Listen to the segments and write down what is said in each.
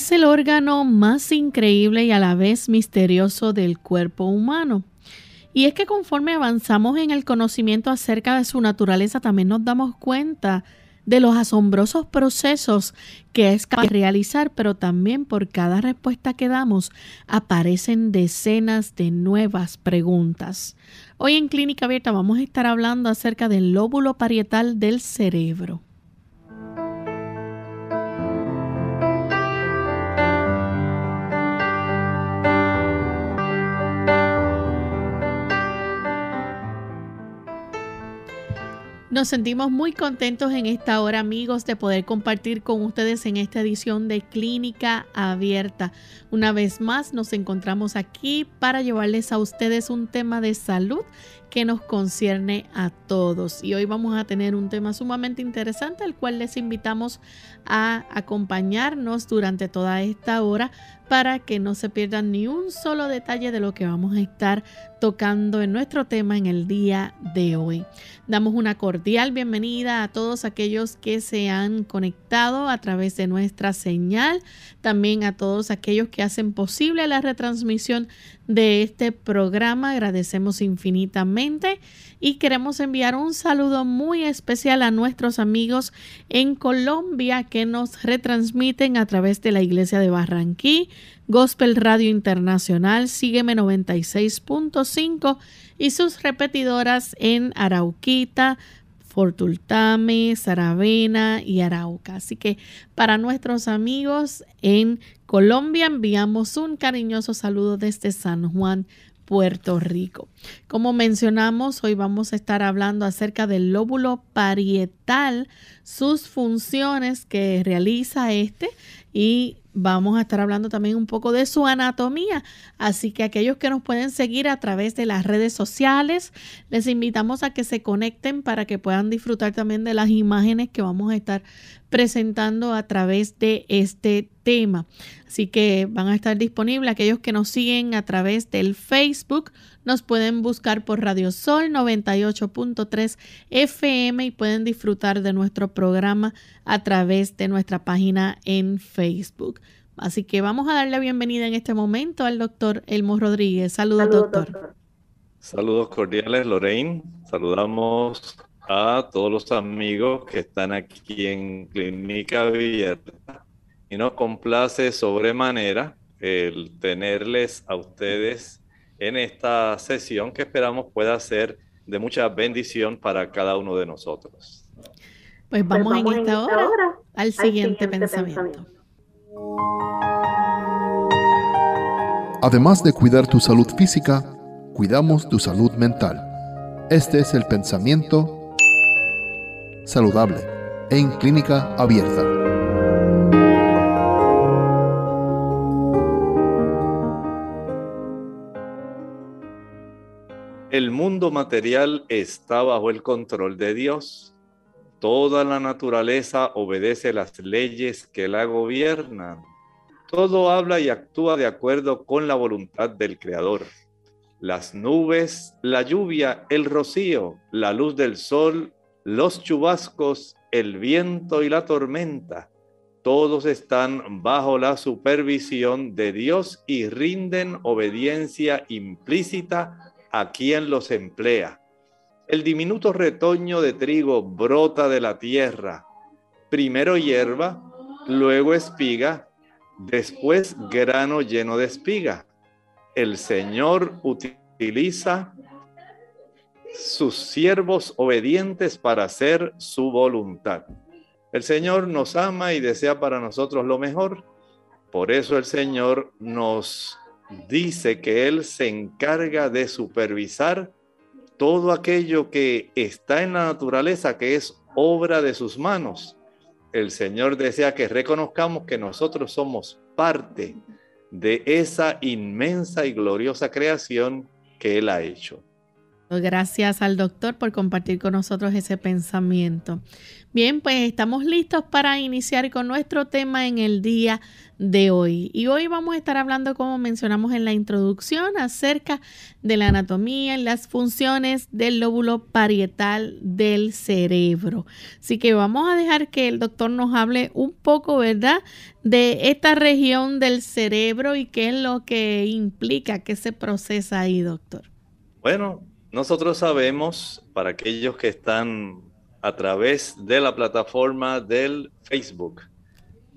Es el órgano más increíble y a la vez misterioso del cuerpo humano. Y es que conforme avanzamos en el conocimiento acerca de su naturaleza, también nos damos cuenta de los asombrosos procesos que es capaz de realizar, pero también por cada respuesta que damos aparecen decenas de nuevas preguntas. Hoy en Clínica Abierta vamos a estar hablando acerca del lóbulo parietal del cerebro. Nos sentimos muy contentos en esta hora, amigos, de poder compartir con ustedes en esta edición de Clínica Abierta. Una vez más, nos encontramos aquí para llevarles a ustedes un tema de salud que nos concierne a todos. Y hoy vamos a tener un tema sumamente interesante, al cual les invitamos a acompañarnos durante toda esta hora para que no se pierdan ni un solo detalle de lo que vamos a estar tocando en nuestro tema en el día de hoy. Damos una cordial bienvenida a todos aquellos que se han conectado a través de nuestra señal, también a todos aquellos que hacen posible la retransmisión de este programa. Agradecemos infinitamente y queremos enviar un saludo muy especial a nuestros amigos en Colombia que nos retransmiten a través de la iglesia de Barranquí, Gospel Radio Internacional, Sígueme 96.5 y sus repetidoras en Arauquita, Fortultame, Saravena y Arauca. Así que para nuestros amigos en Colombia enviamos un cariñoso saludo desde San Juan, Puerto Rico. Como mencionamos, hoy vamos a estar hablando acerca del lóbulo parietal, sus funciones que realiza este y vamos a estar hablando también un poco de su anatomía. Así que aquellos que nos pueden seguir a través de las redes sociales, les invitamos a que se conecten para que puedan disfrutar también de las imágenes que vamos a estar presentando a través de este tema. Así que van a estar disponibles aquellos que nos siguen a través del Facebook. Nos pueden buscar por Radio Sol 98.3 FM y pueden disfrutar de nuestro programa a través de nuestra página en Facebook. Así que vamos a darle la bienvenida en este momento al doctor Elmo Rodríguez. Saludos, doctor. Saludos cordiales, Lorraine. Saludamos a todos los amigos que están aquí en Clínica Abierta y nos complace sobremanera el tenerles a ustedes en esta sesión que esperamos pueda ser de mucha bendición para cada uno de nosotros. Pues vamos, en, esta hora, al siguiente, pensamiento. Además de cuidar tu salud física, cuidamos tu salud mental. Este es el pensamiento saludable en clínica abierta. El mundo material está bajo el control de Dios. Toda la naturaleza obedece las leyes que la gobiernan. Todo habla y actúa de acuerdo con la voluntad del Creador. Las nubes, la lluvia, el rocío, la luz del sol los chubascos, el viento y la tormenta, todos están bajo la supervisión de Dios y rinden obediencia implícita a quien los emplea. El diminuto retoño de trigo brota de la tierra, primero hierba, luego espiga, después grano lleno de espiga. El Señor utiliza sus siervos obedientes para hacer su voluntad. El Señor nos ama y desea para nosotros lo mejor. Por eso el Señor nos dice que Él se encarga de supervisar todo aquello que está en la naturaleza, que es obra de sus manos. El Señor desea que reconozcamos que nosotros somos parte de esa inmensa y gloriosa creación que Él ha hecho. Gracias al doctor por compartir con nosotros ese pensamiento. Bien, pues estamos listos para iniciar con nuestro tema en el día de hoy. Y hoy vamos a estar hablando, como mencionamos en la introducción, acerca de la anatomía y las funciones del lóbulo parietal del cerebro. Así que vamos a dejar que el doctor nos hable un poco, ¿verdad?, de esta región del cerebro y qué es lo que implica, qué se procesa ahí, doctor. Bueno, nosotros sabemos, para aquellos que están a través de la plataforma del Facebook,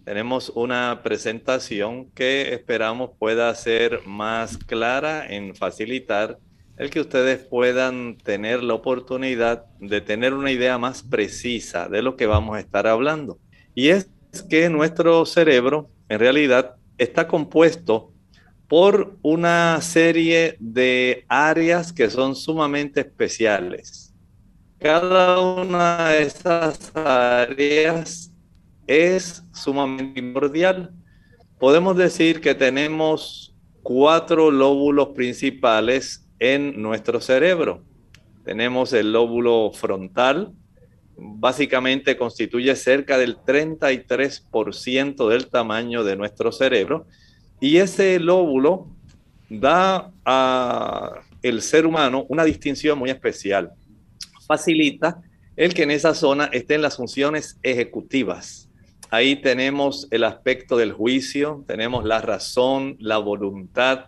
tenemos una presentación que esperamos pueda ser más clara en facilitar el que ustedes puedan tener la oportunidad de tener una idea más precisa de lo que vamos a estar hablando. Y es que nuestro cerebro en realidad está compuesto por una serie de áreas que son sumamente especiales. Cada una de esas áreas es sumamente primordial. Podemos decir que tenemos cuatro lóbulos principales en nuestro cerebro. Tenemos el lóbulo frontal, básicamente constituye cerca del 33% del tamaño de nuestro cerebro y ese lóbulo da al ser humano una distinción muy especial. Facilita el que en esa zona estén las funciones ejecutivas. Ahí tenemos el aspecto del juicio, tenemos la razón, la voluntad,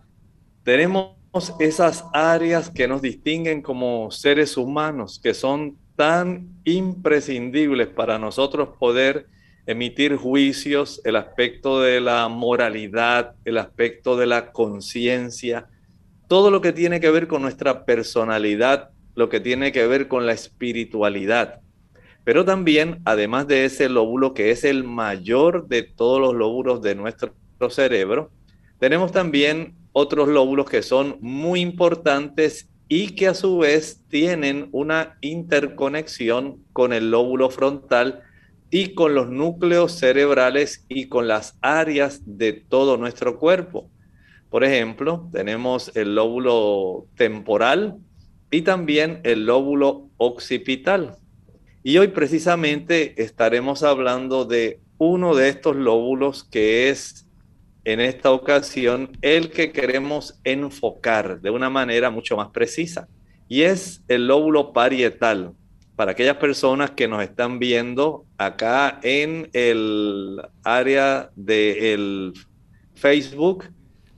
tenemos esas áreas que nos distinguen como seres humanos, que son tan imprescindibles para nosotros poder emitir juicios, el aspecto de la moralidad, el aspecto de la conciencia, todo lo que tiene que ver con nuestra personalidad, lo que tiene que ver con la espiritualidad. Pero también, además de ese lóbulo que es el mayor de todos los lóbulos de nuestro cerebro, tenemos también otros lóbulos que son muy importantes y que a su vez tienen una interconexión con el lóbulo frontal y con los núcleos cerebrales y con las áreas de todo nuestro cuerpo. Por ejemplo, tenemos el lóbulo temporal y también el lóbulo occipital. Y hoy precisamente estaremos hablando de uno de estos lóbulos que es en esta ocasión el que queremos enfocar de una manera mucho más precisa. Y es el lóbulo parietal para aquellas personas que nos están viendo acá en el área del Facebook,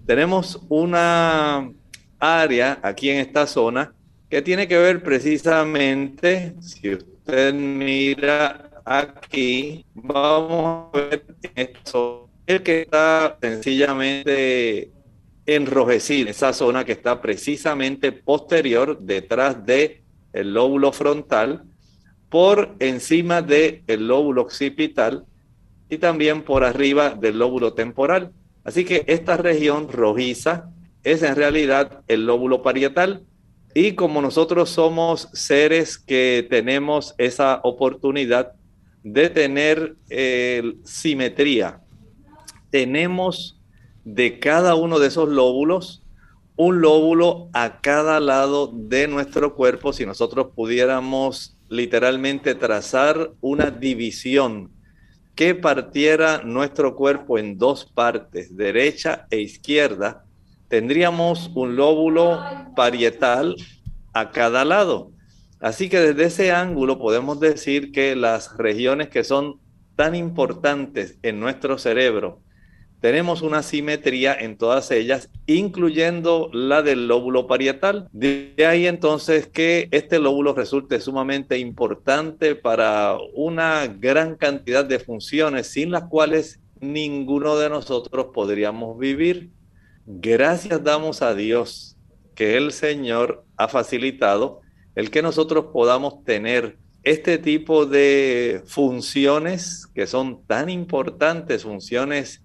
tenemos una área aquí en esta zona que tiene que ver precisamente, si usted mira aquí, vamos a ver esto, el que está sencillamente enrojecido, esa zona que está precisamente posterior detrás de el lóbulo frontal, por encima del el lóbulo occipital y también por arriba del lóbulo temporal. Así que esta región rojiza es en realidad el lóbulo parietal y como nosotros somos seres que tenemos esa oportunidad de tener eh, simetría, tenemos de cada uno de esos lóbulos un lóbulo a cada lado de nuestro cuerpo, si nosotros pudiéramos literalmente trazar una división que partiera nuestro cuerpo en dos partes, derecha e izquierda, tendríamos un lóbulo parietal a cada lado. Así que desde ese ángulo podemos decir que las regiones que son tan importantes en nuestro cerebro, tenemos una simetría en todas ellas, incluyendo la del lóbulo parietal. De ahí entonces que este lóbulo resulte sumamente importante para una gran cantidad de funciones sin las cuales ninguno de nosotros podríamos vivir. Gracias damos a Dios que el Señor ha facilitado el que nosotros podamos tener este tipo de funciones que son tan importantes, funciones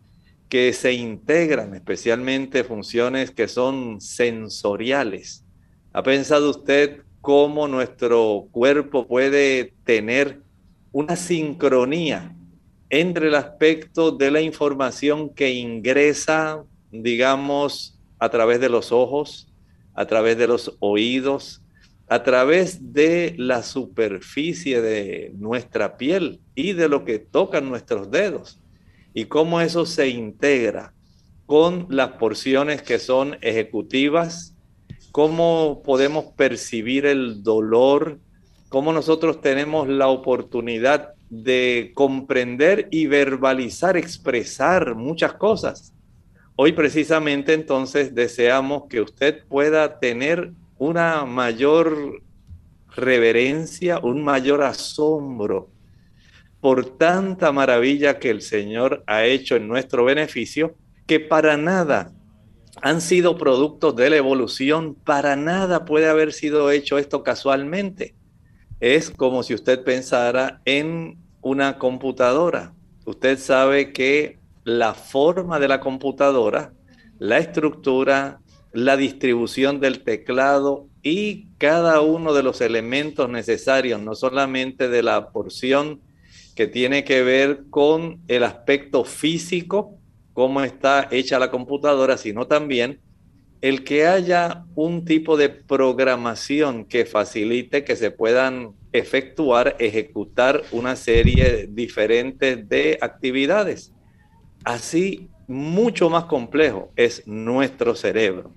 que se integran, especialmente funciones que son sensoriales. ¿Ha pensado usted cómo nuestro cuerpo puede tener una sincronía entre el aspecto de la información que ingresa, digamos, a través de los ojos, a través de los oídos, a través de la superficie de nuestra piel y de lo que tocan nuestros dedos, y cómo eso se integra con las porciones que son ejecutivas, cómo podemos percibir el dolor, cómo nosotros tenemos la oportunidad de comprender y verbalizar, expresar muchas cosas. Hoy precisamente entonces deseamos que usted pueda tener una mayor reverencia, un mayor asombro por tanta maravilla que el Señor ha hecho en nuestro beneficio, que para nada han sido productos de la evolución, para nada puede haber sido hecho esto casualmente. Es como si usted pensara en una computadora. Usted sabe que la forma de la computadora, la estructura, la distribución del teclado y cada uno de los elementos necesarios, no solamente de la porción que tiene que ver con el aspecto físico, cómo está hecha la computadora, sino también el que haya un tipo de programación que facilite que se puedan efectuar, ejecutar una serie diferente de actividades. Así, mucho más complejo es nuestro cerebro.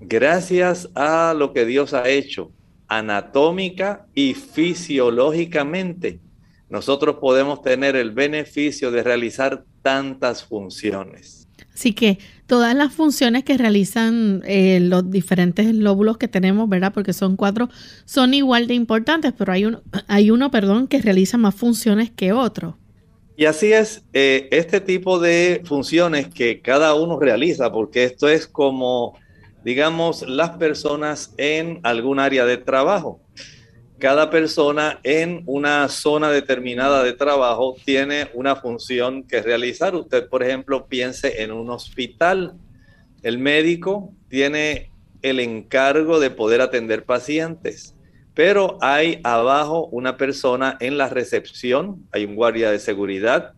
Gracias a lo que Dios ha hecho anatómica y fisiológicamente, nosotros podemos tener el beneficio de realizar tantas funciones. Así que todas las funciones que realizan eh, los diferentes lóbulos que tenemos, ¿verdad? Porque son cuatro, son igual de importantes, pero hay uno, hay uno perdón, que realiza más funciones que otro. Y así es, eh, este tipo de funciones que cada uno realiza, porque esto es como, digamos, las personas en algún área de trabajo cada persona en una zona determinada de trabajo tiene una función que realizar. Usted, por ejemplo, piense en un hospital. El médico tiene el encargo de poder atender pacientes, pero hay abajo una persona en la recepción, hay un guardia de seguridad,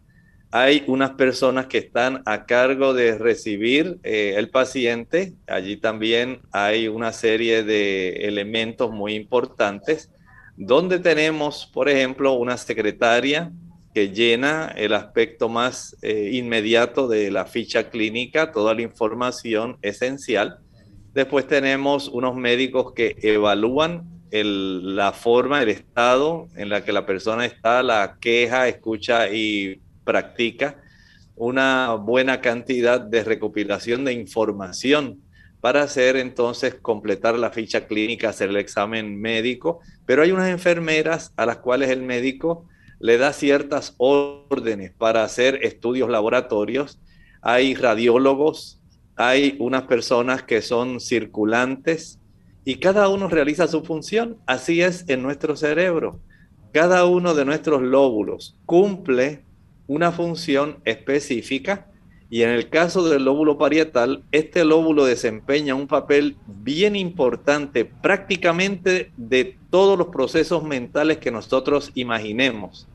hay unas personas que están a cargo de recibir eh, el paciente, allí también hay una serie de elementos muy importantes donde tenemos, por ejemplo, una secretaria que llena el aspecto más eh, inmediato de la ficha clínica, toda la información esencial. Después tenemos unos médicos que evalúan la forma, el estado en la que la persona está, la queja, escucha y practica una buena cantidad de recopilación de información para hacer entonces completar la ficha clínica, hacer el examen médico, pero hay unas enfermeras a las cuales el médico le da ciertas órdenes para hacer estudios laboratorios, hay radiólogos, hay unas personas que son circulantes y cada uno realiza su función, así es en nuestro cerebro. Cada uno de nuestros lóbulos cumple una función específica y en el caso del lóbulo parietal, este lóbulo desempeña un papel bien importante prácticamente de todos los procesos mentales que nosotros imaginemos,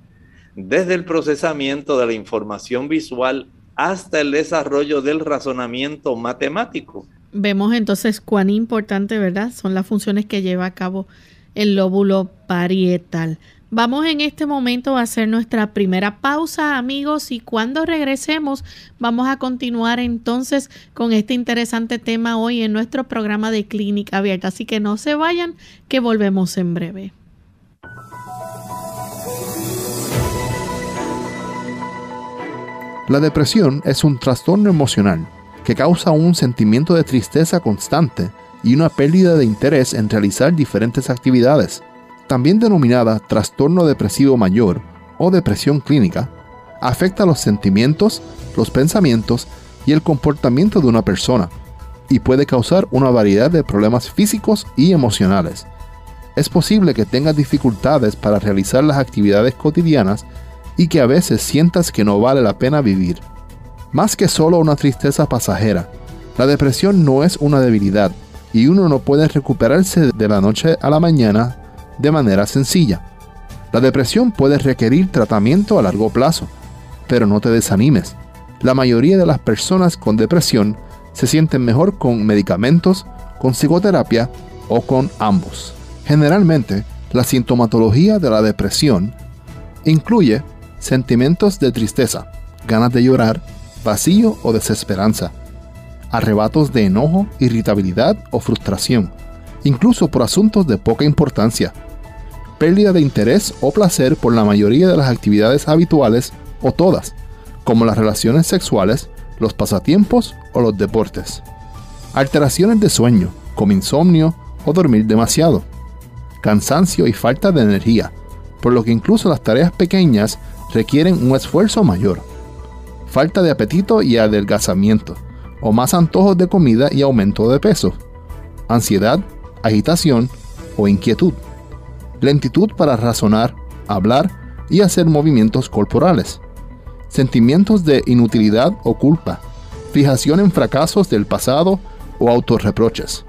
desde el procesamiento de la información visual hasta el desarrollo del razonamiento matemático. Vemos entonces cuán importante, ¿verdad? Son las funciones que lleva a cabo el lóbulo parietal. Vamos en este momento a hacer nuestra primera pausa, amigos, y cuando regresemos vamos a continuar entonces con este interesante tema hoy en nuestro programa de Clínica Abierta. Así que no se vayan, que volvemos en breve. La depresión es un trastorno emocional que causa un sentimiento de tristeza constante y una pérdida de interés en realizar diferentes actividades también denominada trastorno depresivo mayor o depresión clínica, afecta los sentimientos, los pensamientos y el comportamiento de una persona, y puede causar una variedad de problemas físicos y emocionales. Es posible que tengas dificultades para realizar las actividades cotidianas y que a veces sientas que no vale la pena vivir. Más que solo una tristeza pasajera, la depresión no es una debilidad y uno no puede recuperarse de la noche a la mañana de manera sencilla. La depresión puede requerir tratamiento a largo plazo, pero no te desanimes. La mayoría de las personas con depresión se sienten mejor con medicamentos, con psicoterapia o con ambos. Generalmente, la sintomatología de la depresión incluye sentimientos de tristeza, ganas de llorar, vacío o desesperanza, arrebatos de enojo, irritabilidad o frustración, incluso por asuntos de poca importancia, pérdida de interés o placer por la mayoría de las actividades habituales o todas, como las relaciones sexuales, los pasatiempos o los deportes. Alteraciones de sueño, como insomnio o dormir demasiado. Cansancio y falta de energía, por lo que incluso las tareas pequeñas requieren un esfuerzo mayor. Falta de apetito y adelgazamiento, o más antojos de comida y aumento de peso. Ansiedad, agitación o inquietud. Lentitud para razonar, hablar y hacer movimientos corporales. Sentimientos de inutilidad o culpa, fijación en fracasos del pasado o autorreproches,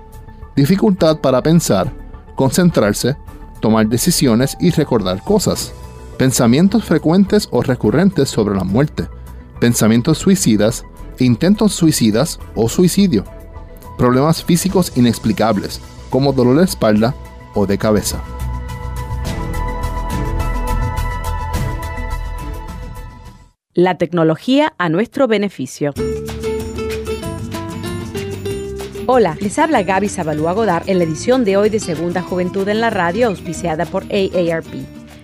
dificultad para pensar, concentrarse, tomar decisiones y recordar cosas, pensamientos frecuentes o recurrentes sobre la muerte, pensamientos suicidas, intentos suicidas o suicidio, problemas físicos inexplicables como dolor de espalda o de cabeza. La tecnología a nuestro beneficio. Hola, les habla Gaby Zabalúa Godard en la edición de hoy de Segunda Juventud en la Radio, auspiciada por AARP.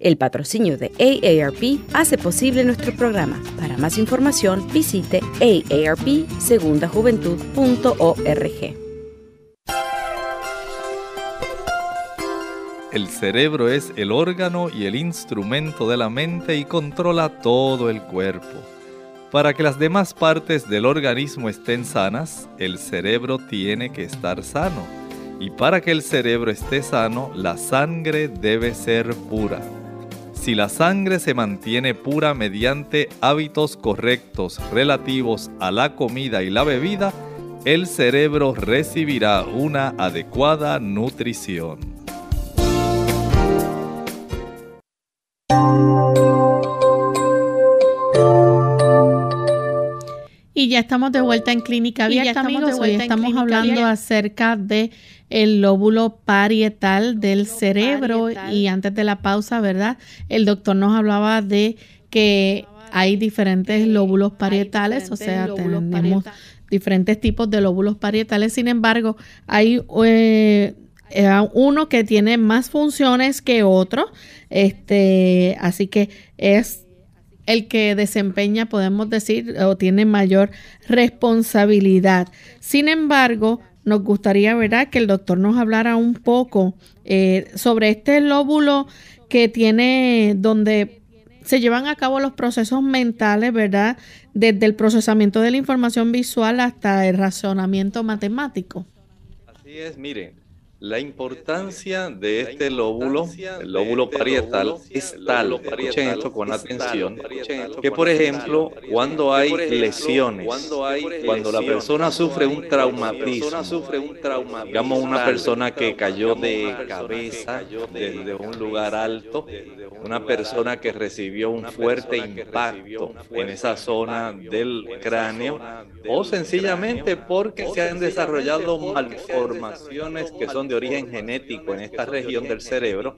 El patrocinio de AARP hace posible nuestro programa. Para más información visite aarpsegundajuventud.org. El cerebro es el órgano y el instrumento de la mente y controla todo el cuerpo. Para que las demás partes del organismo estén sanas, el cerebro tiene que estar sano. Y para que el cerebro esté sano, la sangre debe ser pura. Si la sangre se mantiene pura mediante hábitos correctos relativos a la comida y la bebida, el cerebro recibirá una adecuada nutrición. Y ya estamos de vuelta en Clínica Abierta, amigos. Hoy estamos hablando acerca de el lóbulo parietal del cerebro y antes de la pausa, ¿verdad? El doctor nos hablaba de que hay diferentes lóbulos parietales, o sea, tenemos diferentes tipos de lóbulos parietales. Sin embargo, hay eh, eh, uno que tiene más funciones que otro, este, así que es el que desempeña, podemos decir, o tiene mayor responsabilidad. Sin embargo, nos gustaría, ¿verdad?, que el doctor nos hablara un poco eh, sobre este lóbulo que tiene donde se llevan a cabo los procesos mentales, ¿verdad? Desde el procesamiento de la información visual hasta el razonamiento matemático. Así es, miren, La importancia de este lóbulo, el lóbulo parietal, es tal, escuchen esto con atención, que por ejemplo, cuando hay lesiones, cuando la persona sufre un traumatismo, digamos una persona que cayó de cabeza desde un lugar alto, una persona que recibió un fuerte impacto en esa zona del cráneo, o sencillamente porque se han desarrollado malformaciones que son de origen genético en esta región del cerebro,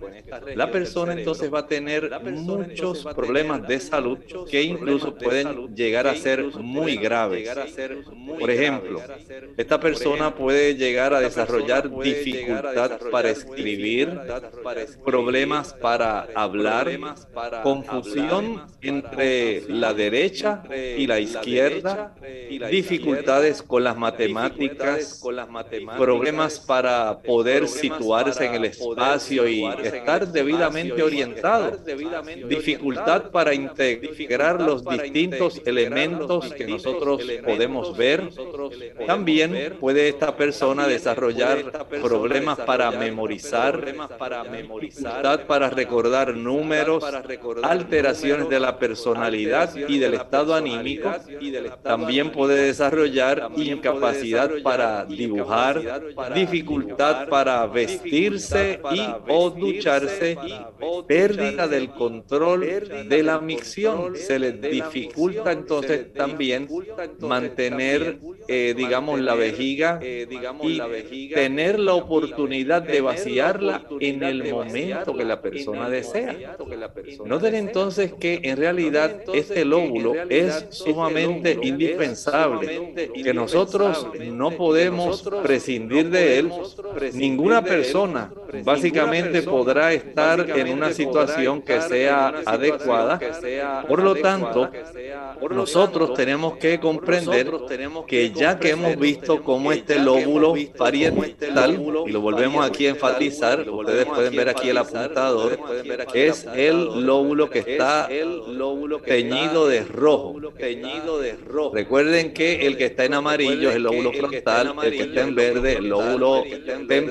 la persona entonces va a tener muchos problemas de salud que incluso pueden llegar a ser muy graves. Por ejemplo, esta persona puede llegar a desarrollar dificultad para escribir, problemas para hablar, confusión entre la derecha y la izquierda, dificultades con las matemáticas, problemas para poder poder situarse en el espacio y estar debidamente orientado. Dificultad para integrar los distintos elementos que nosotros podemos ver. También puede esta persona desarrollar problemas para memorizar, dificultad para recordar números, alteraciones de la personalidad y del estado anímico. También puede desarrollar incapacidad para dibujar, dificultad para vestirse y o ducharse, pérdida del control de la micción. Se les dificulta entonces también mantener, eh, digamos, la vejiga y tener la oportunidad de vaciarla en el momento que la persona desea. Noten entonces que en realidad este lóbulo es sumamente indispensable, que nosotros no podemos prescindir de él ninguna persona básicamente podrá estar en una situación que sea adecuada. Por lo tanto, nosotros tenemos que comprender que ya que hemos visto cómo este lóbulo parietal, y lo volvemos aquí a enfatizar, ustedes pueden ver aquí el apuntador, es el lóbulo que está teñido de rojo. Recuerden que el que está en amarillo es el lóbulo frontal, el que está en verde, el lóbulo temporal,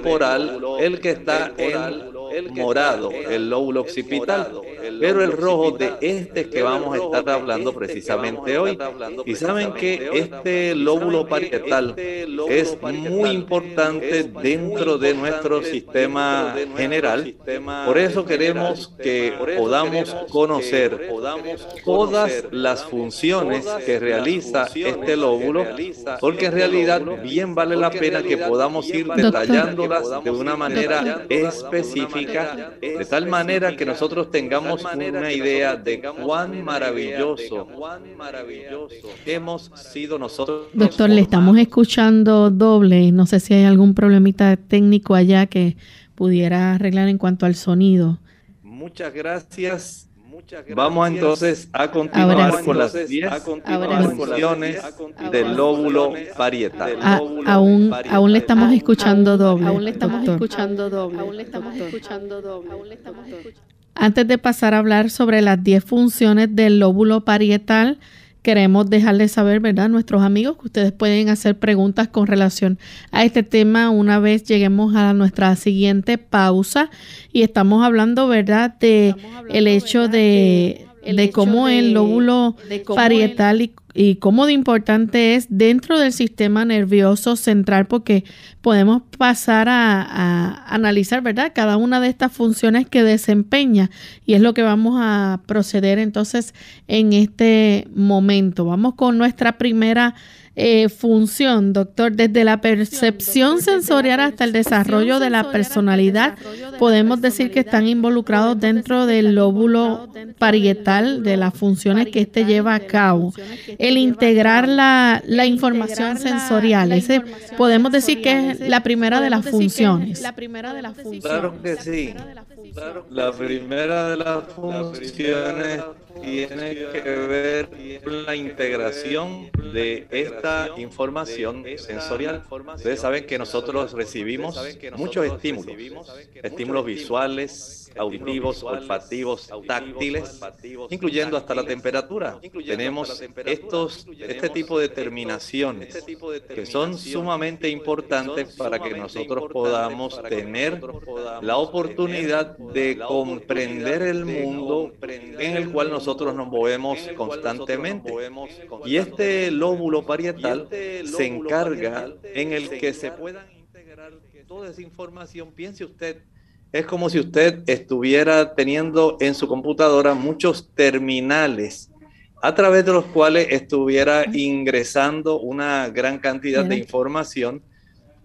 el que está en morado, el lóbulo occipital, pero el rojo de este que vamos a estar hablando precisamente hoy. Y saben que este lóbulo parietal es muy importante dentro de nuestro sistema general. Por eso queremos que podamos conocer todas las funciones que realiza este lóbulo, porque en realidad bien vale la pena que podamos ir detallándolas de una manera específica, de tal manera que nosotros tengamos una idea de cuán maravilloso, hemos sido nosotros. Doctor, le estamos escuchando doble. No sé si hay algún problemita técnico allá que pudiera arreglar en cuanto al sonido. Muchas gracias. Vamos entonces a continuar con las 10 funciones del lóbulo parietal. Ah, aún, aún le estamos escuchando doble. Aún le estamos escuchando doble. Aún le estamos escuchando. Doble. Antes de pasar a hablar sobre las 10 funciones del lóbulo parietal, queremos dejarles saber, ¿verdad? Nuestros amigos que ustedes pueden hacer preguntas con relación a este tema una vez lleguemos a nuestra siguiente pausa y estamos hablando, ¿verdad? De el hecho de, de cómo el lóbulo parietal y y cómo de importante es dentro del sistema nervioso central, porque podemos pasar a, analizar, ¿verdad? Cada una de estas funciones que desempeña y es lo que vamos a proceder entonces en este momento. Vamos con nuestra primera eh, función, doctor, desde la percepción sensorial hasta el desarrollo de la personalidad, podemos decir que están involucrados dentro del lóbulo parietal de las funciones que éste lleva a cabo. El integrar la, la información sensorial, ese podemos decir que es la primera de las funciones. Claro que sí. La primera de las funciones tiene que ver con la integración de esta información sensorial. Ustedes saben que nosotros recibimos muchos estímulos, estímulos visuales, auditivos, olfativos, táctiles, incluyendo hasta la temperatura. Tenemos estos, este tipo de terminaciones que son sumamente importantes para que nosotros podamos tener la oportunidad de comprender el mundo en el cual nosotros nos movemos constantemente. Y este lóbulo parietal se encarga en el que se puedan integrar toda esa información. Piense usted es como si usted estuviera teniendo en su computadora muchos terminales a través de los cuales estuviera ingresando una gran cantidad de información,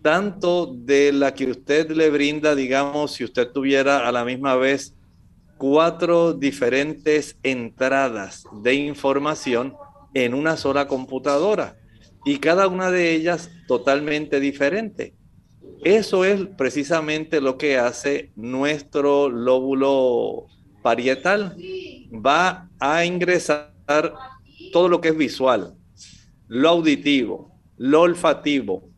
tanto de la que usted le brinda, digamos, si usted tuviera a la misma vez cuatro diferentes entradas de información en una sola computadora y cada una de ellas totalmente diferente. Eso es precisamente lo que hace nuestro lóbulo parietal. Va a ingresar todo lo que es visual, lo auditivo, lo olfativo,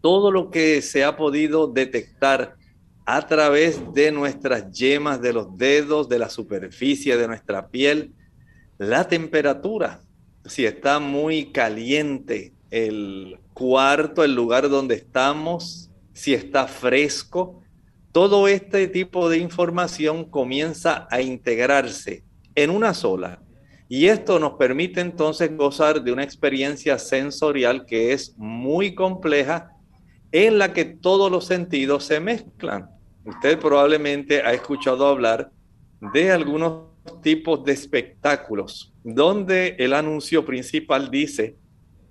todo lo que se ha podido detectar a través de nuestras yemas de los dedos, de la superficie de nuestra piel, la temperatura, si está muy caliente el cuarto, el lugar donde estamos, si está fresco. Todo este tipo de información comienza a integrarse en una sola. Y esto nos permite entonces gozar de una experiencia sensorial que es muy compleja, en la que todos los sentidos se mezclan. Usted probablemente ha escuchado hablar de algunos tipos de espectáculos, donde el anuncio principal dice,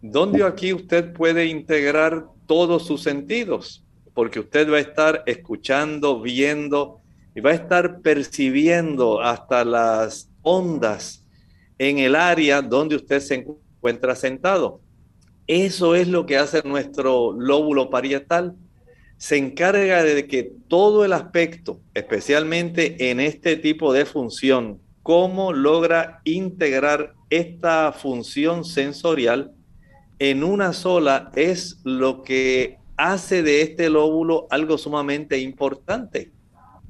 donde aquí usted puede integrar todos sus sentidos porque usted va a estar escuchando, viendo y va a estar percibiendo hasta las ondas en el área donde usted se encuentra sentado. Eso es lo que hace nuestro lóbulo parietal. Se encarga de que todo el aspecto, especialmente en este tipo de función, cómo logra integrar esta función sensorial en una sola, es lo que hace de este lóbulo algo sumamente importante.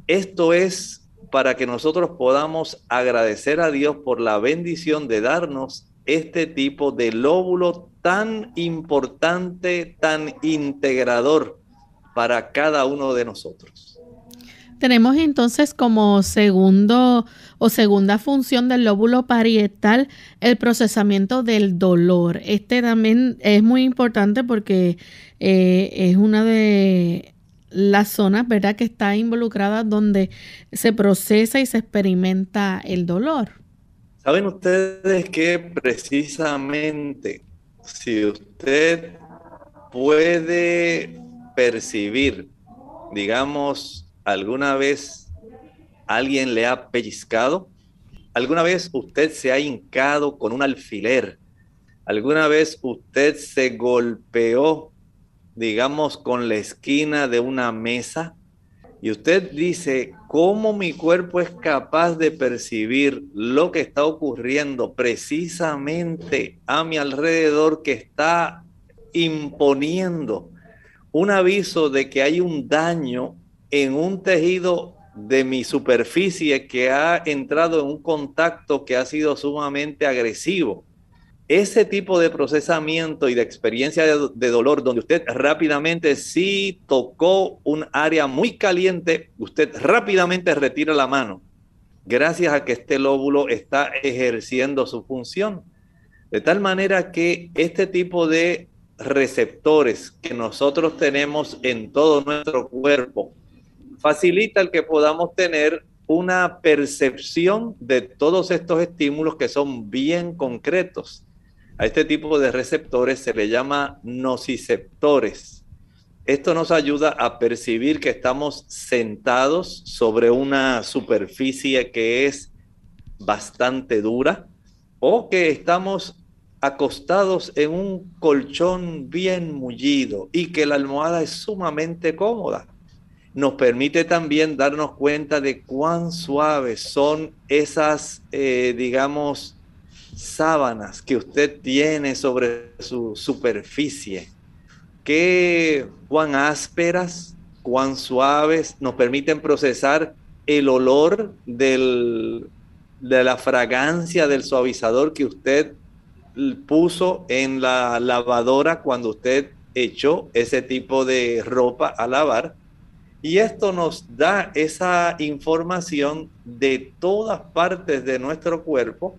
Esto es para que nosotros podamos agradecer a Dios por la bendición de darnos este tipo de lóbulo tan importante, tan integrador para cada uno de nosotros. Tenemos entonces como segundo o segunda función del lóbulo parietal el procesamiento del dolor. Este también es muy importante porque eh, es una de las zonas, ¿verdad?, que está involucrada donde se procesa y se experimenta el dolor. Saben ustedes que precisamente si usted puede percibir, digamos, ¿Alguna vez alguien le ha pellizcado? ¿Alguna vez usted se ha hincado con un alfiler? ¿Alguna vez usted se golpeó, digamos, con la esquina de una mesa? Y usted dice, ¿cómo mi cuerpo es capaz de percibir lo que está ocurriendo precisamente a mi alrededor que está imponiendo un aviso de que hay un daño en un tejido de mi superficie que ha entrado en un contacto que ha sido sumamente agresivo. Ese tipo de procesamiento y de experiencia de, dolor donde usted rápidamente si tocó un área muy caliente, usted rápidamente retira la mano, gracias a que este lóbulo está ejerciendo su función. De tal manera que este tipo de receptores que nosotros tenemos en todo nuestro cuerpo, facilita el que podamos tener una percepción de todos estos estímulos que son bien concretos. A este tipo de receptores se le llama nociceptores. Esto nos ayuda a percibir que estamos sentados sobre una superficie que es bastante dura o que estamos acostados en un colchón bien mullido y que la almohada es sumamente cómoda nos permite también darnos cuenta de cuán suaves son esas, eh, digamos, sábanas que usted tiene sobre su superficie, que cuán ásperas, cuán suaves nos permiten procesar el olor del, de la fragancia del suavizador que usted puso en la lavadora cuando usted echó ese tipo de ropa a lavar. Y esto nos da esa información de todas partes de nuestro cuerpo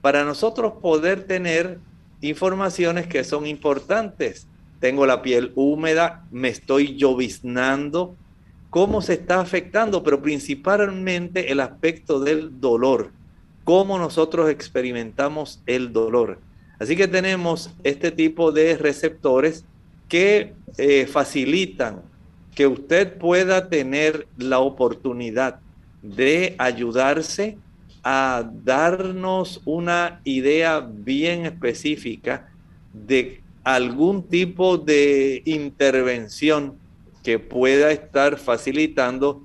para nosotros poder tener informaciones que son importantes. Tengo la piel húmeda, me estoy lloviznando, cómo se está afectando, pero principalmente el aspecto del dolor, cómo nosotros experimentamos el dolor. Así que tenemos este tipo de receptores que eh, facilitan que usted pueda tener la oportunidad de ayudarse a darnos una idea bien específica de algún tipo de intervención que pueda estar facilitando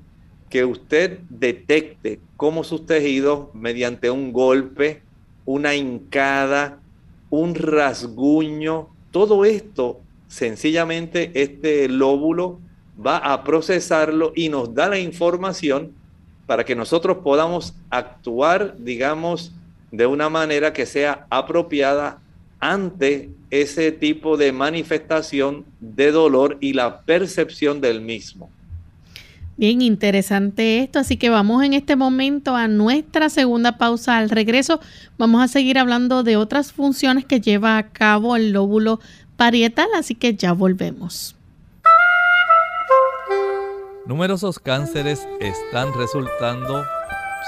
que usted detecte cómo sus tejidos mediante un golpe, una hincada, un rasguño, todo esto sencillamente este lóbulo va a procesarlo y nos da la información para que nosotros podamos actuar, digamos, de una manera que sea apropiada ante ese tipo de manifestación de dolor y la percepción del mismo. Bien interesante esto, así que vamos en este momento a nuestra segunda pausa. Al regreso vamos a seguir hablando de otras funciones que lleva a cabo el lóbulo parietal, así que ya volvemos. Numerosos cánceres están resultando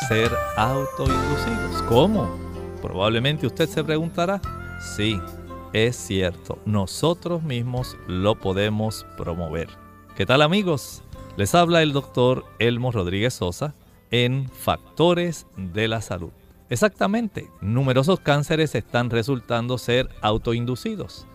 ser autoinducidos. ¿Cómo? Probablemente usted se preguntará. Sí, es cierto, nosotros mismos lo podemos promover. ¿Qué tal amigos? Les habla el doctor Elmo Rodríguez Sosa en Factores de la Salud. Exactamente, numerosos cánceres están resultando ser autoinducidos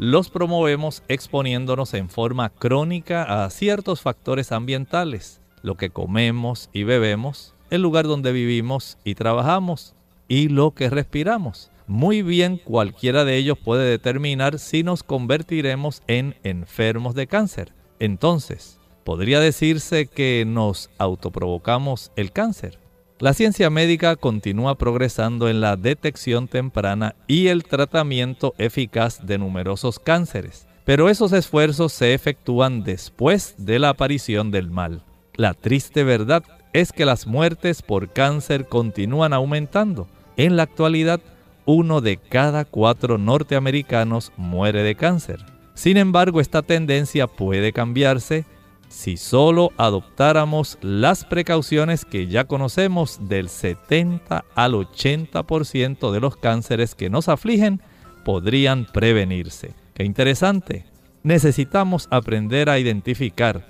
los promovemos exponiéndonos en forma crónica a ciertos factores ambientales, lo que comemos y bebemos, el lugar donde vivimos y trabajamos y lo que respiramos. Muy bien, cualquiera de ellos puede determinar si nos convertiremos en enfermos de cáncer. Entonces, ¿podría decirse que nos autoprovocamos el cáncer? La ciencia médica continúa progresando en la detección temprana y el tratamiento eficaz de numerosos cánceres, pero esos esfuerzos se efectúan después de la aparición del mal. La triste verdad es que las muertes por cáncer continúan aumentando. En la actualidad, uno de cada cuatro norteamericanos muere de cáncer. Sin embargo, esta tendencia puede cambiarse si solo adoptáramos las precauciones que ya conocemos del 70 al 80% de los cánceres que nos afligen, podrían prevenirse. Qué interesante. Necesitamos aprender a identificar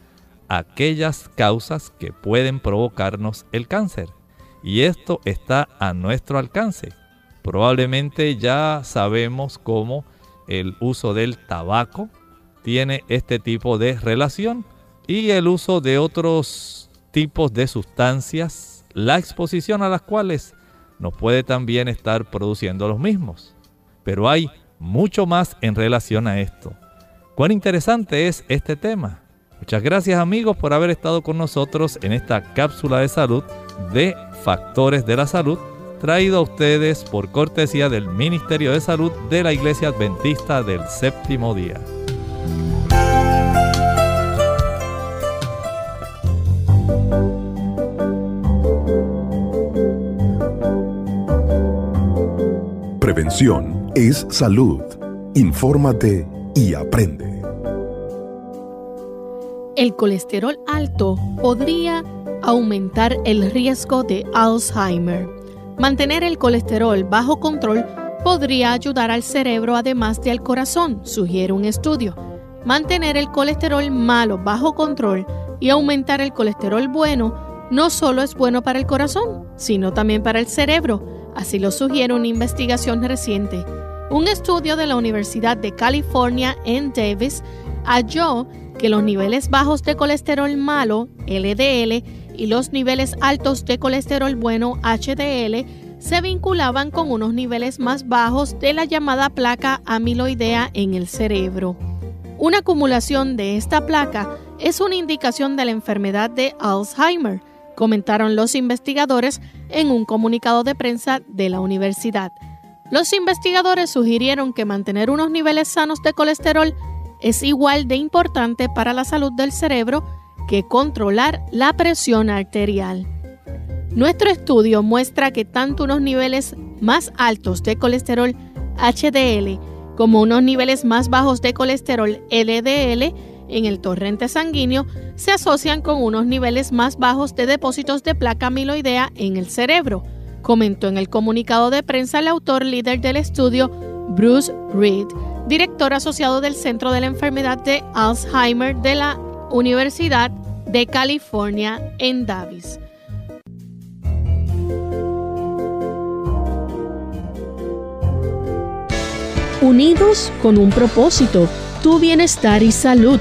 aquellas causas que pueden provocarnos el cáncer. Y esto está a nuestro alcance. Probablemente ya sabemos cómo el uso del tabaco tiene este tipo de relación y el uso de otros tipos de sustancias, la exposición a las cuales nos puede también estar produciendo los mismos. Pero hay mucho más en relación a esto. Cuán interesante es este tema. Muchas gracias amigos por haber estado con nosotros en esta cápsula de salud de Factores de la Salud, traído a ustedes por cortesía del Ministerio de Salud de la Iglesia Adventista del Séptimo Día. Prevención es salud. Infórmate y aprende. El colesterol alto podría aumentar el riesgo de Alzheimer. Mantener el colesterol bajo control podría ayudar al cerebro además de al corazón, sugiere un estudio. Mantener el colesterol malo bajo control y aumentar el colesterol bueno no solo es bueno para el corazón, sino también para el cerebro Así lo sugiere una investigación reciente. Un estudio de la Universidad de California en Davis halló que los niveles bajos de colesterol malo, LDL, y los niveles altos de colesterol bueno, HDL, se vinculaban con unos niveles más bajos de la llamada placa amiloidea en el cerebro. Una acumulación de esta placa es una indicación de la enfermedad de Alzheimer, comentaron los investigadores en un comunicado de prensa de la universidad. Los investigadores sugirieron que mantener unos niveles sanos de colesterol es igual de importante para la salud del cerebro que controlar la presión arterial. Nuestro estudio muestra que tanto unos niveles más altos de colesterol HDL como unos niveles más bajos de colesterol LDL en el torrente sanguíneo se asocian con unos niveles más bajos de depósitos de placa amiloidea en el cerebro, comentó en el comunicado de prensa el autor líder del estudio, Bruce Reed, director asociado del Centro de la Enfermedad de Alzheimer de la Universidad de California en Davis. Unidos con un propósito, tu bienestar y salud.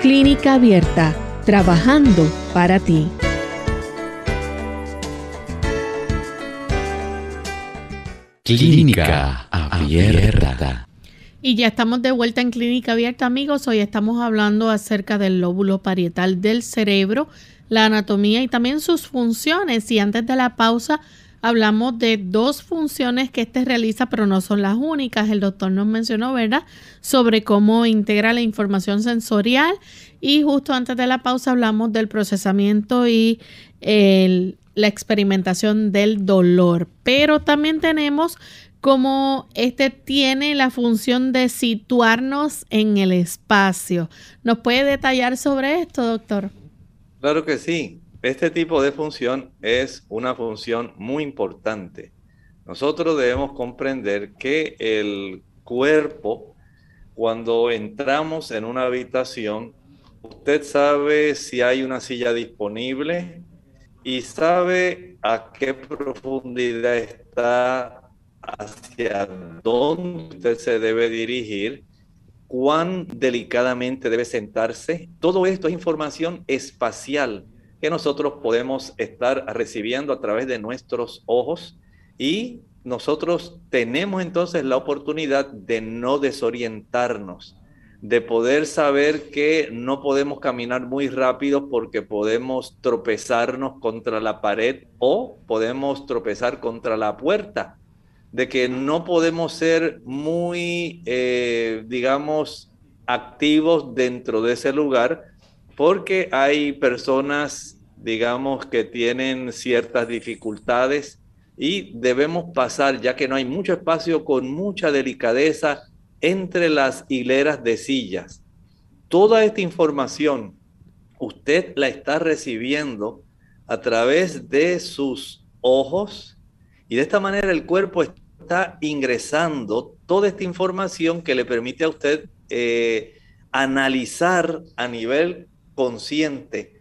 Clínica Abierta, trabajando para ti. Clínica Abierta. Y ya estamos de vuelta en Clínica Abierta, amigos. Hoy estamos hablando acerca del lóbulo parietal del cerebro, la anatomía y también sus funciones. Y antes de la pausa, hablamos de dos funciones que éste realiza, pero no son las únicas. El doctor nos mencionó, ¿verdad?, sobre cómo integra la información sensorial y justo antes de la pausa hablamos del procesamiento y la experimentación del dolor. Pero también tenemos cómo este tiene la función de situarnos en el espacio. ¿Nos puede detallar sobre esto, doctor? Claro que sí. Este tipo de función es una función muy importante. Nosotros debemos comprender que el cuerpo, cuando entramos en una habitación, usted sabe si hay una silla disponible y sabe a qué profundidad está, hacia dónde usted se debe dirigir, cuán delicadamente debe sentarse. Todo esto es información espacial que nosotros podemos estar recibiendo a través de nuestros ojos. Y nosotros tenemos entonces la oportunidad de no desorientarnos, de poder saber que no podemos caminar muy rápido porque podemos tropezarnos contra la pared o podemos tropezar contra la puerta, de que no podemos ser muy, eh, digamos, activos dentro de ese lugar porque hay personas, digamos, que tienen ciertas dificultades y debemos pasar, ya que no hay mucho espacio, con mucha delicadeza entre las hileras de sillas. Toda esta información usted la está recibiendo a través de sus ojos y de esta manera el cuerpo está ingresando toda esta información que le permite a usted eh, analizar a nivel consciente,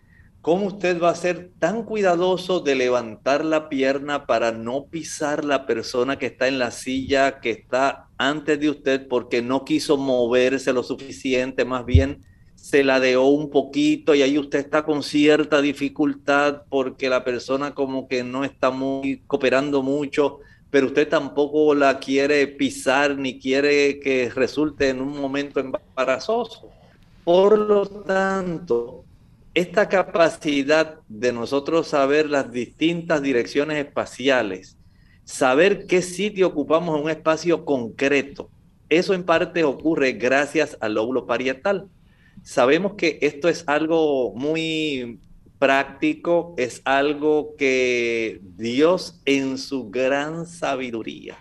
¿cómo usted va a ser tan cuidadoso de levantar la pierna para no pisar la persona que está en la silla, que está antes de usted, porque no quiso moverse lo suficiente, más bien se ladeó un poquito y ahí usted está con cierta dificultad porque la persona como que no está muy cooperando mucho, pero usted tampoco la quiere pisar ni quiere que resulte en un momento embarazoso. Por lo tanto, esta capacidad de nosotros saber las distintas direcciones espaciales, saber qué sitio ocupamos en un espacio concreto, eso en parte ocurre gracias al lóbulo parietal. Sabemos que esto es algo muy práctico, es algo que Dios en su gran sabiduría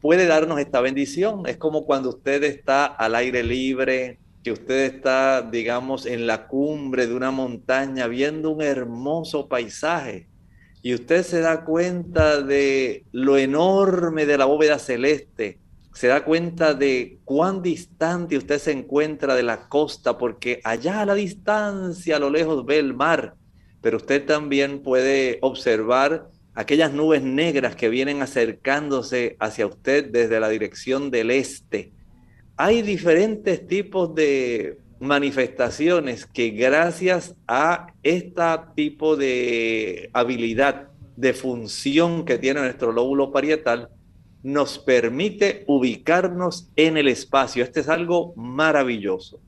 puede darnos esta bendición. Es como cuando usted está al aire libre, que usted está, digamos, en la cumbre de una montaña viendo un hermoso paisaje. y usted se da cuenta de lo enorme de la bóveda celeste, se da cuenta de cuán distante usted se encuentra de la costa, porque allá a la distancia, a lo lejos ve el mar, pero usted también puede observar aquellas nubes negras que vienen acercándose hacia usted desde la dirección del este. Hay diferentes tipos de manifestaciones que gracias a este tipo de habilidad, de función que tiene nuestro lóbulo parietal, nos permite ubicarnos en el espacio. Este es algo maravilloso.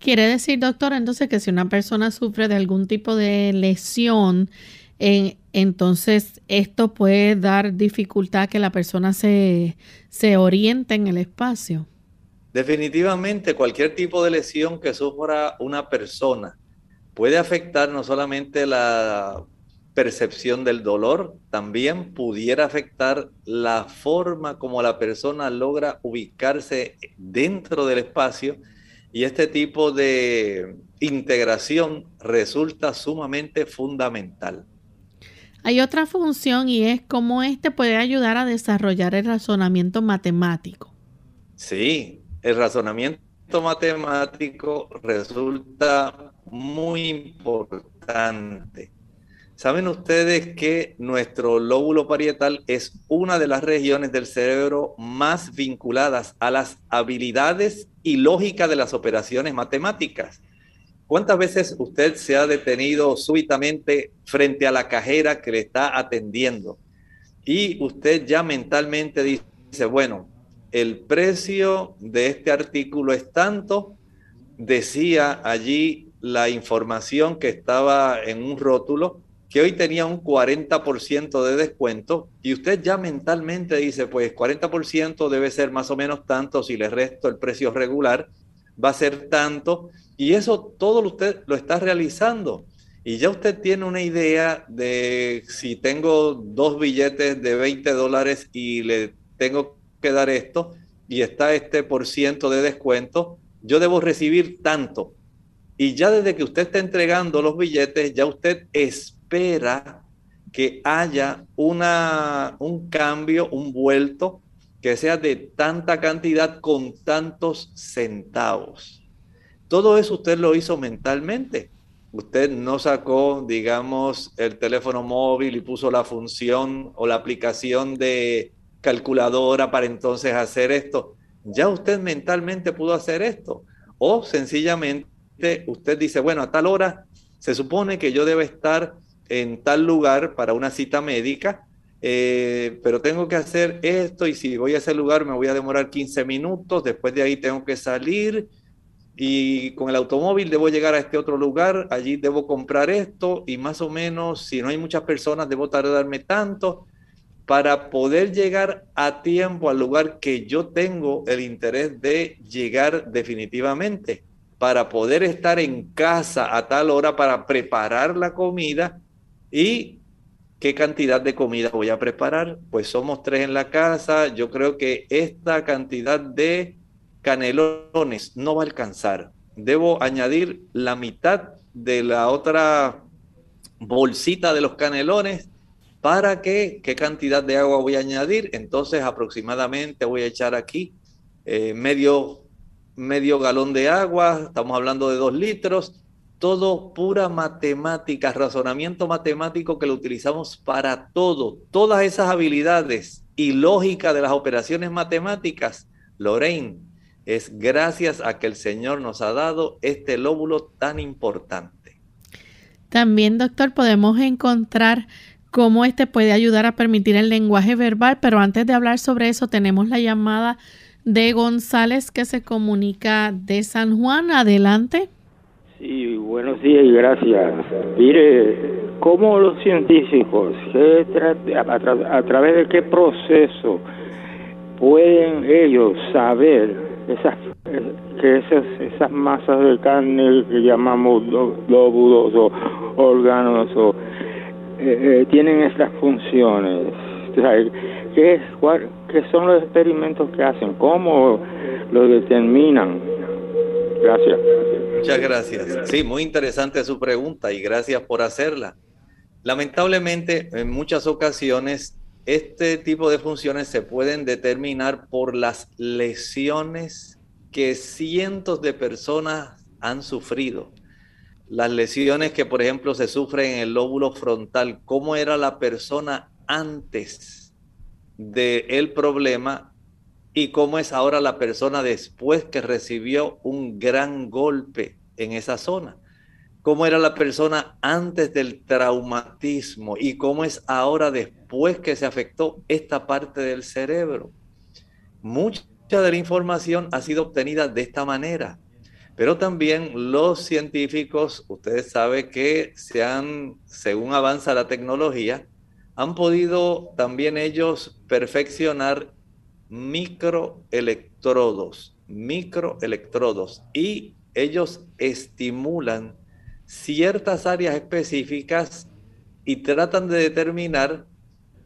Quiere decir, doctor, entonces que si una persona sufre de algún tipo de lesión, entonces esto puede dar dificultad que la persona se, se oriente en el espacio. Definitivamente, cualquier tipo de lesión que sufra una persona puede afectar no solamente la percepción del dolor, también pudiera afectar la forma como la persona logra ubicarse dentro del espacio y este tipo de integración resulta sumamente fundamental. Hay otra función y es cómo este puede ayudar a desarrollar el razonamiento matemático. Sí, el razonamiento matemático resulta muy importante. ¿Saben ustedes que nuestro lóbulo parietal es una de las regiones del cerebro más vinculadas a las habilidades y lógica de las operaciones matemáticas? ¿Cuántas veces usted se ha detenido súbitamente frente a la cajera que le está atendiendo y usted ya mentalmente dice, bueno, el precio de este artículo es tanto, decía allí la información que estaba en un rótulo, que hoy tenía un 40% de descuento y usted ya mentalmente dice, pues 40% debe ser más o menos tanto, si le resto el precio regular, va a ser tanto, y eso todo usted lo está realizando. Y ya usted tiene una idea de si tengo dos billetes de 20 dólares y le tengo que dar esto y está este por ciento de descuento, yo debo recibir tanto. Y ya desde que usted está entregando los billetes, ya usted espera que haya una, un cambio, un vuelto, que sea de tanta cantidad con tantos centavos. Todo eso usted lo hizo mentalmente. Usted no sacó, digamos, el teléfono móvil y puso la función o la aplicación de calculadora para entonces hacer esto. Ya usted mentalmente pudo hacer esto. O sencillamente usted dice, bueno, a tal hora se supone que yo debo estar en tal lugar para una cita médica, eh, pero tengo que hacer esto y si voy a ese lugar me voy a demorar 15 minutos, después de ahí tengo que salir y con el automóvil debo llegar a este otro lugar, allí debo comprar esto y más o menos, si no hay muchas personas, debo tardarme tanto para poder llegar a tiempo al lugar que yo tengo el interés de llegar definitivamente, para poder estar en casa a tal hora para preparar la comida y qué cantidad de comida voy a preparar. Pues somos tres en la casa, yo creo que esta cantidad de canelones no va a alcanzar. Debo añadir la mitad de la otra bolsita de los canelones ¿Para qué? ¿Qué cantidad de agua voy a añadir? Entonces aproximadamente voy a echar aquí eh, medio, medio galón de agua, estamos hablando de dos litros, todo pura matemática, razonamiento matemático que lo utilizamos para todo. Todas esas habilidades y lógica de las operaciones matemáticas, Lorraine, es gracias a que el Señor nos ha dado este lóbulo tan importante. También, doctor, podemos encontrar cómo este puede ayudar a permitir el lenguaje verbal, pero antes de hablar sobre eso tenemos la llamada de González que se comunica de San Juan. Adelante. Sí, buenos días y gracias. Mire, ¿cómo los científicos, a, través de qué proceso pueden ellos saber esas que esas, esas masas de carne que llamamos lóbulos o órganos o eh, eh, tienen estas funciones. ¿qué, es, ¿Qué son los experimentos que hacen? ¿Cómo lo determinan? Gracias. Muchas gracias. Sí, muy interesante su pregunta y gracias por hacerla. Lamentablemente, en muchas ocasiones, este tipo de funciones se pueden determinar por las lesiones que cientos de personas han sufrido. Las lesiones que, por ejemplo, se sufren en el lóbulo frontal, cómo era la persona antes del problema y cómo es ahora la persona después que recibió un gran golpe en esa zona. Cómo era la persona antes del traumatismo y cómo es ahora después que se afectó esta parte del cerebro. Mucha de la información ha sido obtenida de esta manera. Pero también los científicos, ustedes saben que se han, según avanza la tecnología, han podido también ellos perfeccionar microelectrodos, microelectrodos, y ellos estimulan ciertas áreas específicas y tratan de determinar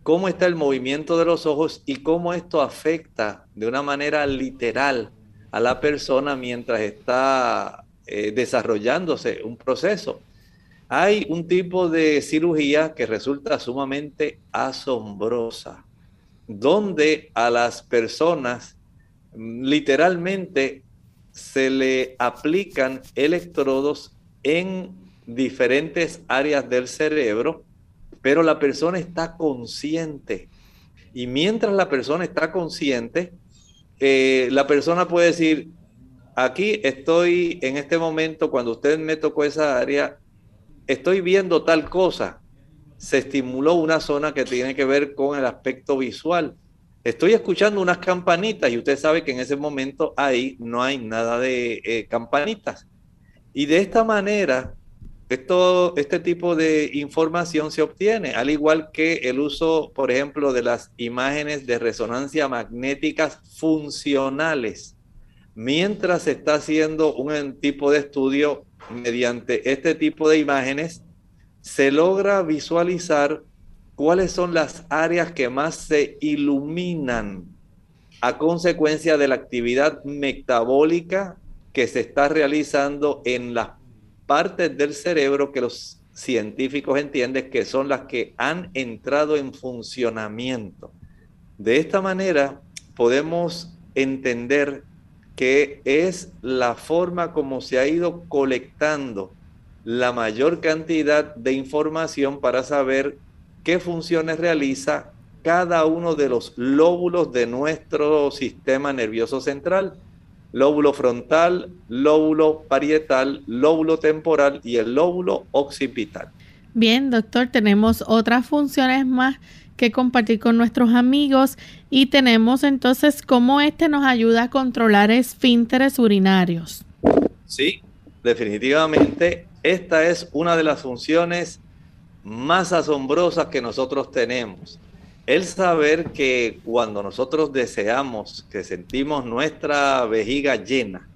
cómo está el movimiento de los ojos y cómo esto afecta de una manera literal a la persona mientras está eh, desarrollándose un proceso. Hay un tipo de cirugía que resulta sumamente asombrosa, donde a las personas mm, literalmente se le aplican electrodos en diferentes áreas del cerebro pero la persona está consciente. Y mientras la persona está consciente, eh, la persona puede decir, aquí estoy en este momento, cuando usted me tocó esa área, estoy viendo tal cosa. Se estimuló una zona que tiene que ver con el aspecto visual. Estoy escuchando unas campanitas y usted sabe que en ese momento ahí no hay nada de eh, campanitas. Y de esta manera, esto, este tipo de información se obtiene, al igual que el uso, por ejemplo, de las imágenes de resonancia magnéticas funcionales. Mientras se está haciendo un tipo de estudio mediante este tipo de imágenes, se logra visualizar cuáles son las áreas que más se iluminan a consecuencia de la actividad metabólica que se está realizando en las partes del cerebro que los científicos entienden que son las que han entrado en funcionamiento. De esta manera podemos entender que es la forma como se ha ido colectando la mayor cantidad de información para saber qué funciones realiza cada uno de los lóbulos de nuestro sistema nervioso central lóbulo frontal, lóbulo parietal, lóbulo temporal y el lóbulo occipital. Bien, doctor, tenemos otras funciones más que compartir con nuestros amigos y tenemos entonces cómo este nos ayuda a controlar esfínteres urinarios. Sí, definitivamente esta es una de las funciones más asombrosas que nosotros tenemos el saber que cuando nosotros deseamos, que sentimos nuestra vejiga llena,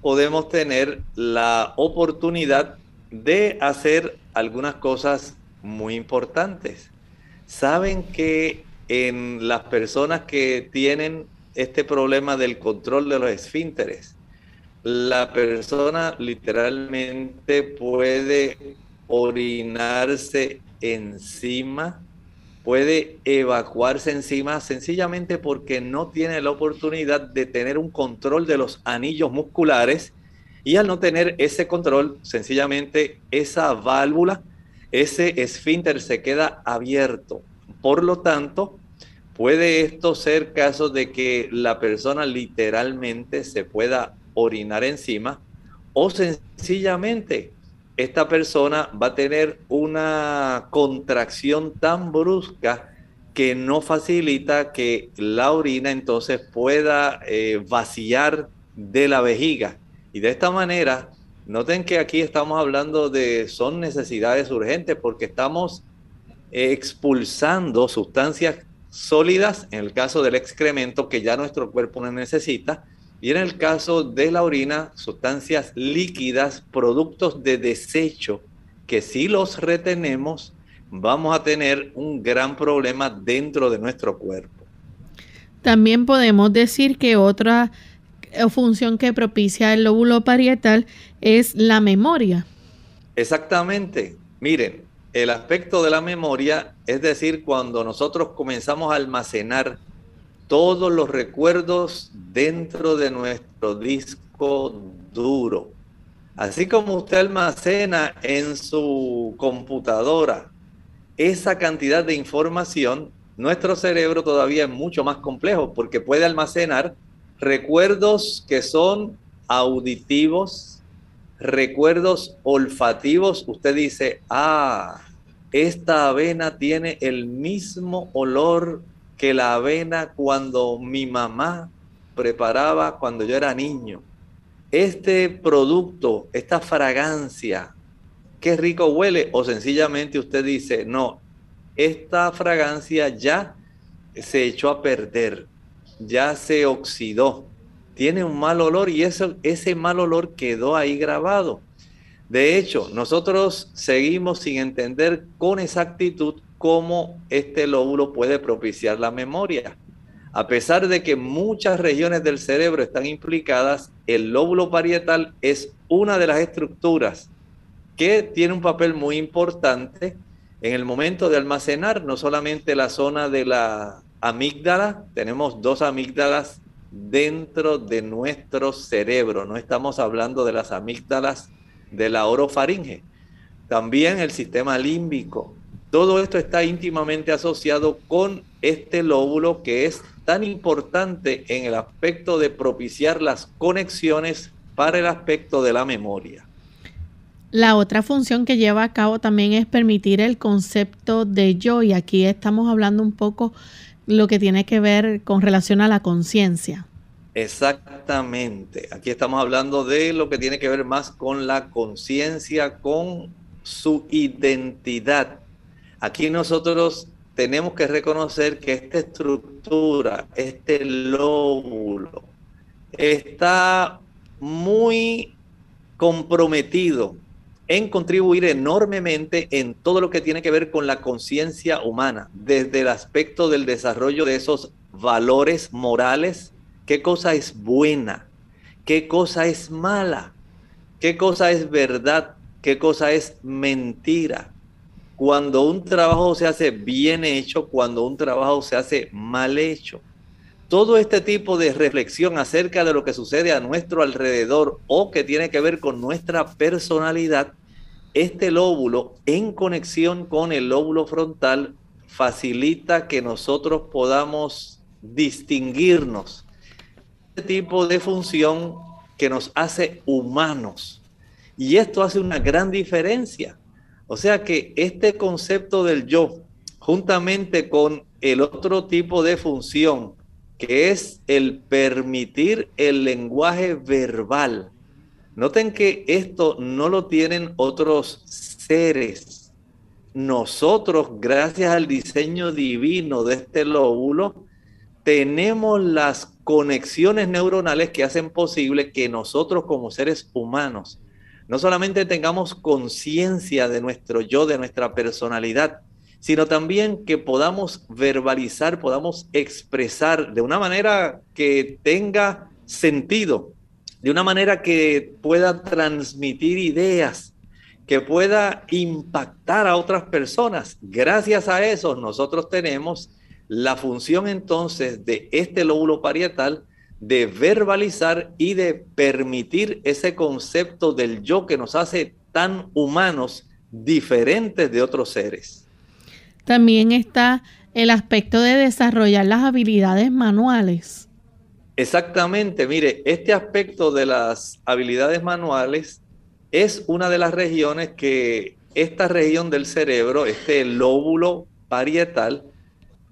podemos tener la oportunidad de hacer algunas cosas muy importantes. Saben que en las personas que tienen este problema del control de los esfínteres, la persona literalmente puede orinarse encima puede evacuarse encima sencillamente porque no tiene la oportunidad de tener un control de los anillos musculares y al no tener ese control, sencillamente esa válvula, ese esfínter se queda abierto. Por lo tanto, puede esto ser caso de que la persona literalmente se pueda orinar encima o sencillamente esta persona va a tener una contracción tan brusca que no facilita que la orina entonces pueda eh, vaciar de la vejiga. Y de esta manera, noten que aquí estamos hablando de, son necesidades urgentes porque estamos expulsando sustancias sólidas, en el caso del excremento, que ya nuestro cuerpo no necesita, y en el caso de la orina, sustancias líquidas, productos de desecho, que si los retenemos, vamos a tener un gran problema dentro de nuestro cuerpo. También podemos decir que otra eh, función que propicia el lóbulo parietal es la memoria. Exactamente. Miren, el aspecto de la memoria, es decir, cuando nosotros comenzamos a almacenar todos los recuerdos dentro de nuestro disco duro. Así como usted almacena en su computadora esa cantidad de información, nuestro cerebro todavía es mucho más complejo porque puede almacenar recuerdos que son auditivos, recuerdos olfativos. Usted dice, ah, esta avena tiene el mismo olor que la avena cuando mi mamá preparaba cuando yo era niño. Este producto, esta fragancia, qué rico huele, o sencillamente usted dice, no, esta fragancia ya se echó a perder, ya se oxidó, tiene un mal olor y eso, ese mal olor quedó ahí grabado. De hecho, nosotros seguimos sin entender con exactitud cómo este lóbulo puede propiciar la memoria. A pesar de que muchas regiones del cerebro están implicadas, el lóbulo parietal es una de las estructuras que tiene un papel muy importante en el momento de almacenar no solamente la zona de la amígdala, tenemos dos amígdalas dentro de nuestro cerebro, no estamos hablando de las amígdalas de la orofaringe, también el sistema límbico. Todo esto está íntimamente asociado con este lóbulo que es tan importante en el aspecto de propiciar las conexiones para el aspecto de la memoria. La otra función que lleva a cabo también es permitir el concepto de yo y aquí estamos hablando un poco lo que tiene que ver con relación a la conciencia. Exactamente. Aquí estamos hablando de lo que tiene que ver más con la conciencia, con su identidad. Aquí nosotros tenemos que reconocer que esta estructura, este lóbulo, está muy comprometido en contribuir enormemente en todo lo que tiene que ver con la conciencia humana, desde el aspecto del desarrollo de esos valores morales, qué cosa es buena, qué cosa es mala, qué cosa es verdad, qué cosa es mentira. Cuando un trabajo se hace bien hecho, cuando un trabajo se hace mal hecho. Todo este tipo de reflexión acerca de lo que sucede a nuestro alrededor o que tiene que ver con nuestra personalidad, este lóbulo en conexión con el lóbulo frontal facilita que nosotros podamos distinguirnos tipo de función que nos hace humanos. Y esto hace una gran diferencia. O sea que este concepto del yo, juntamente con el otro tipo de función, que es el permitir el lenguaje verbal. Noten que esto no lo tienen otros seres. Nosotros, gracias al diseño divino de este lóbulo, tenemos las conexiones neuronales que hacen posible que nosotros como seres humanos no solamente tengamos conciencia de nuestro yo, de nuestra personalidad, sino también que podamos verbalizar, podamos expresar de una manera que tenga sentido, de una manera que pueda transmitir ideas, que pueda impactar a otras personas. Gracias a eso nosotros tenemos la función entonces de este lóbulo parietal de verbalizar y de permitir ese concepto del yo que nos hace tan humanos, diferentes de otros seres. También está el aspecto de desarrollar las habilidades manuales. Exactamente, mire, este aspecto de las habilidades manuales es una de las regiones que esta región del cerebro, este lóbulo parietal,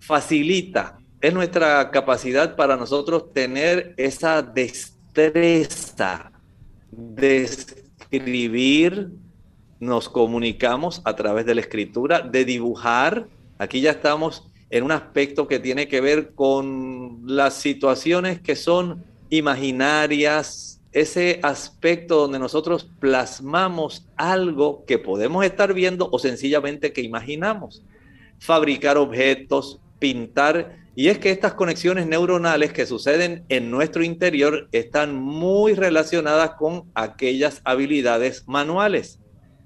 facilita, es nuestra capacidad para nosotros tener esa destreza de escribir, nos comunicamos a través de la escritura, de dibujar. Aquí ya estamos en un aspecto que tiene que ver con las situaciones que son imaginarias, ese aspecto donde nosotros plasmamos algo que podemos estar viendo o sencillamente que imaginamos. Fabricar objetos, pintar. Y es que estas conexiones neuronales que suceden en nuestro interior están muy relacionadas con aquellas habilidades manuales.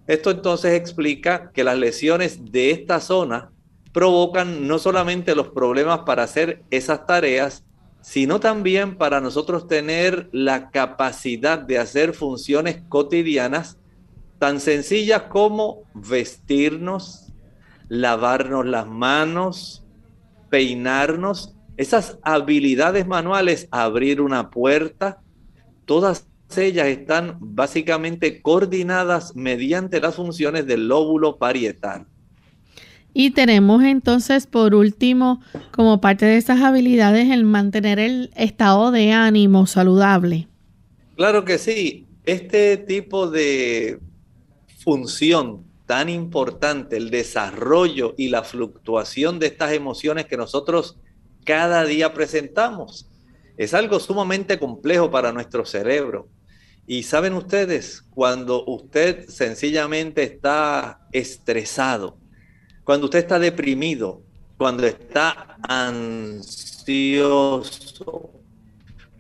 Esto entonces explica que las lesiones de esta zona provocan no solamente los problemas para hacer esas tareas, sino también para nosotros tener la capacidad de hacer funciones cotidianas tan sencillas como vestirnos, lavarnos las manos, peinarnos, esas habilidades manuales, abrir una puerta, todas ellas están básicamente coordinadas mediante las funciones del lóbulo parietal. Y tenemos entonces, por último, como parte de esas habilidades, el mantener el estado de ánimo saludable. Claro que sí. Este tipo de función tan importante, el desarrollo y la fluctuación de estas emociones que nosotros cada día presentamos, es algo sumamente complejo para nuestro cerebro. Y saben ustedes, cuando usted sencillamente está estresado, cuando usted está deprimido, cuando está ansioso,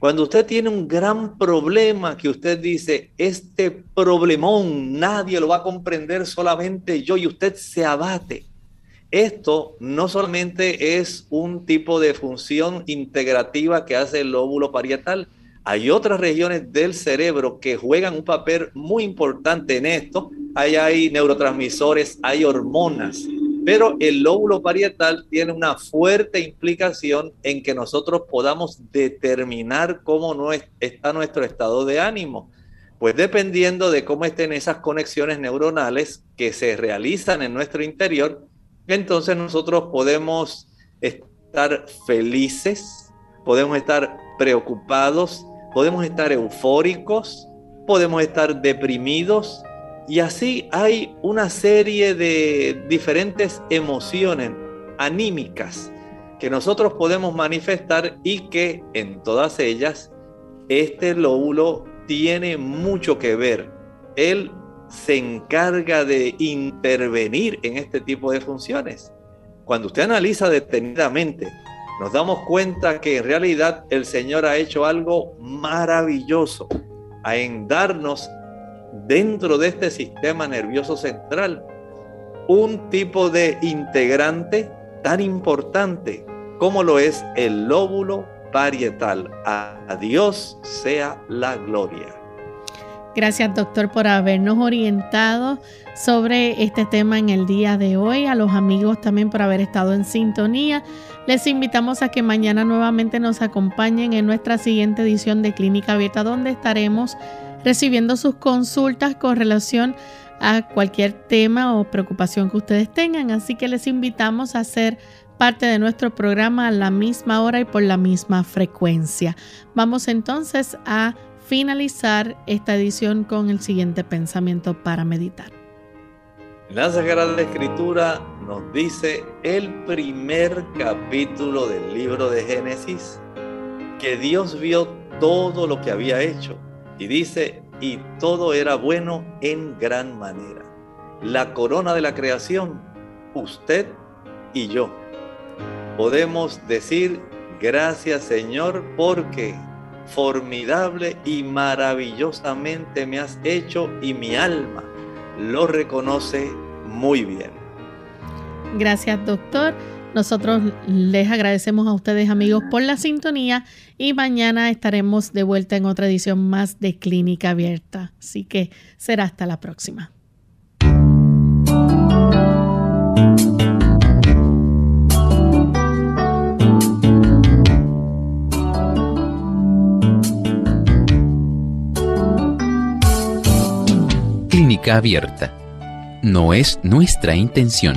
cuando usted tiene un gran problema que usted dice, este problemón nadie lo va a comprender, solamente yo, y usted se abate. Esto no solamente es un tipo de función integrativa que hace el lóbulo parietal, hay otras regiones del cerebro que juegan un papel muy importante en esto. Ahí hay neurotransmisores, hay hormonas pero el lóbulo parietal tiene una fuerte implicación en que nosotros podamos determinar cómo no está nuestro estado de ánimo. Pues dependiendo de cómo estén esas conexiones neuronales que se realizan en nuestro interior, entonces nosotros podemos estar felices, podemos estar preocupados, podemos estar eufóricos, podemos estar deprimidos, y así hay una serie de diferentes emociones anímicas que nosotros podemos manifestar y que en todas ellas este lóbulo tiene mucho que ver. Él se encarga de intervenir en este tipo de funciones. Cuando usted analiza detenidamente, nos damos cuenta que en realidad el Señor ha hecho algo maravilloso en darnos dentro de este sistema nervioso central un tipo de integrante tan importante como lo es el lóbulo parietal. A Dios sea la gloria. Gracias doctor por habernos orientado sobre este tema en el día de hoy. A los amigos también por haber estado en sintonía. Les invitamos a que mañana nuevamente nos acompañen en nuestra siguiente edición de Clínica Abierta donde estaremos recibiendo sus consultas con relación a cualquier tema o preocupación que ustedes tengan. Así que les invitamos a ser parte de nuestro programa a la misma hora y por la misma frecuencia. Vamos entonces a finalizar esta edición con el siguiente pensamiento para meditar. La Sagrada Escritura nos dice el primer capítulo del libro de Génesis que Dios vio todo lo que había hecho y dice, y todo era bueno en gran manera. La corona de la creación, usted y yo. Podemos decir, gracias Señor, porque formidable y maravillosamente me has hecho y mi alma lo reconoce muy bien. Gracias, doctor. Nosotros les agradecemos a ustedes amigos por la sintonía y mañana estaremos de vuelta en otra edición más de Clínica Abierta. Así que será hasta la próxima. Clínica Abierta. No es nuestra intención